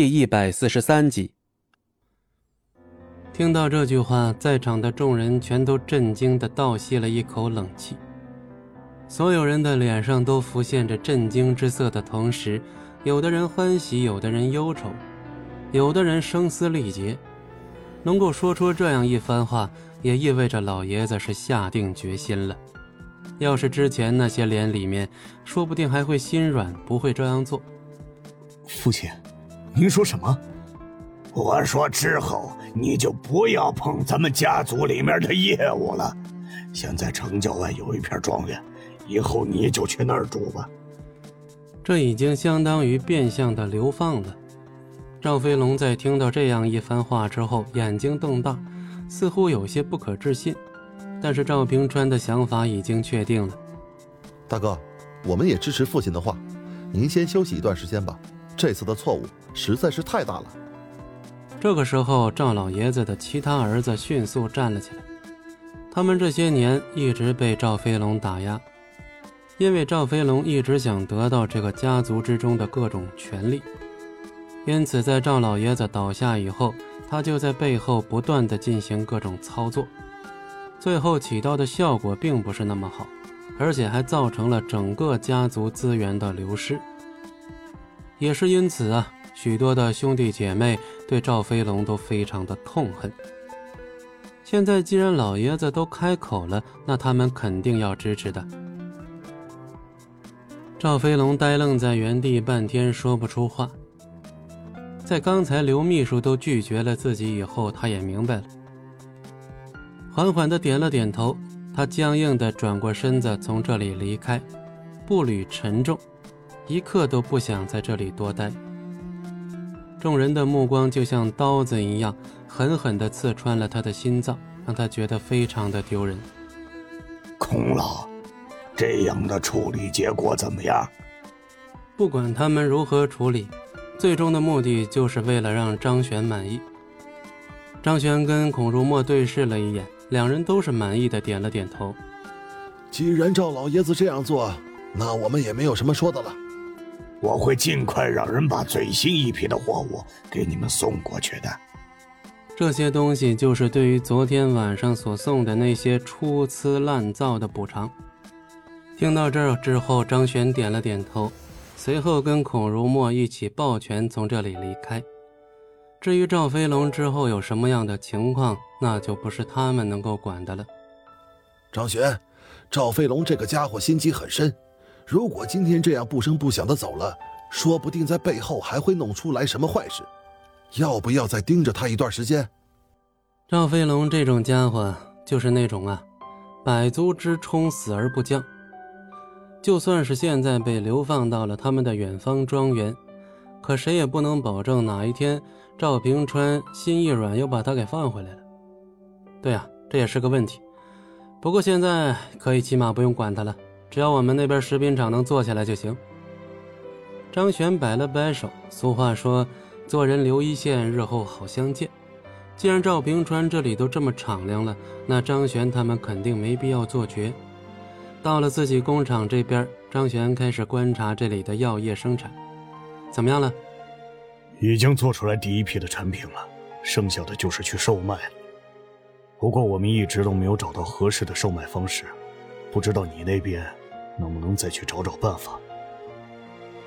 第一百四十三集。听到这句话，在场的众人全都震惊的倒吸了一口冷气。所有人的脸上都浮现着震惊之色的同时，有的人欢喜，有的人忧愁，有的人声嘶力竭。能够说出这样一番话，也意味着老爷子是下定决心了。要是之前那些脸里面，说不定还会心软，不会这样做。父亲，您说什么？我说之后你就不要碰咱们家族里面的业务了。现在城郊外有一片庄园。以后你就去那儿住吧。这已经相当于变相的流放了。赵飞龙在听到这样一番话之后，眼睛瞪大，似乎有些不可置信。但是赵平川的想法已经确定了。大哥，我们也支持父亲的话，您先休息一段时间吧。这次的错误实在是太大了。这个时候，赵老爷子的其他儿子迅速站了起来。他们这些年一直被赵飞龙打压。因为赵飞龙一直想得到这个家族之中的各种权利，因此在赵老爷子倒下以后，他就在背后不断的进行各种操作，最后起到的效果并不是那么好，而且还造成了整个家族资源的流失。也是因此啊，许多的兄弟姐妹对赵飞龙都非常的痛恨。现在既然老爷子都开口了，那他们肯定要支持的。赵飞龙呆愣在原地半天，说不出话。在刚才刘秘书都拒绝了自己以后，他也明白了，缓缓的点了点头。他僵硬的转过身子，从这里离开，步履沉重，一刻都不想在这里多待。众人的目光就像刀子一样，狠狠地刺穿了他的心脏，让他觉得非常的丢人。孔老。这样的处理结果怎么样？不管他们如何处理，最终的目的就是为了让张璇满意。张璇跟孔如墨对视了一眼，两人都是满意的点了点头。既然赵老爷子这样做，那我们也没有什么说的了。我会尽快让人把最新一批的货物给你们送过去的。这些东西就是对于昨天晚上所送的那些粗疵滥造的补偿。听到这儿之后，张璇点了点头，随后跟孔如墨一起抱拳从这里离开。至于赵飞龙之后有什么样的情况，那就不是他们能够管的了。张璇，赵飞龙这个家伙心机很深，如果今天这样不声不响的走了，说不定在背后还会弄出来什么坏事。要不要再盯着他一段时间？赵飞龙这种家伙就是那种啊，百足之虫，死而不僵。就算是现在被流放到了他们的远方庄园，可谁也不能保证哪一天赵平川心一软又把他给放回来了。对啊，这也是个问题。不过现在可以起码不用管他了，只要我们那边食品厂能做起来就行。张璇摆了摆手，俗话说，做人留一线，日后好相见。既然赵平川这里都这么敞亮了，那张璇他们肯定没必要做绝。到了自己工厂这边，张璇开始观察这里的药业生产，怎么样了？已经做出来第一批的产品了，剩下的就是去售卖。不过我们一直都没有找到合适的售卖方式，不知道你那边能不能再去找找办法？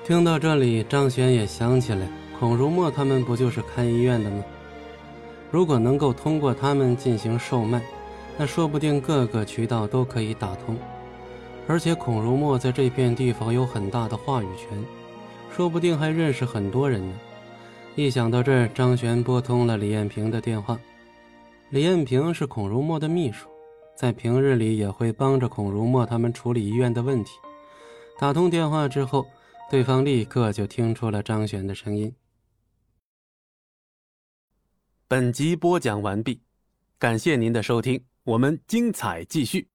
听到这里，张璇也想起来，孔如墨他们不就是开医院的吗？如果能够通过他们进行售卖，那说不定各个渠道都可以打通。而且孔如墨在这片地方有很大的话语权，说不定还认识很多人呢。一想到这儿，张璇拨通了李艳萍的电话。李艳萍是孔如墨的秘书，在平日里也会帮着孔如墨他们处理医院的问题。打通电话之后，对方立刻就听出了张璇的声音。本集播讲完毕，感谢您的收听，我们精彩继续。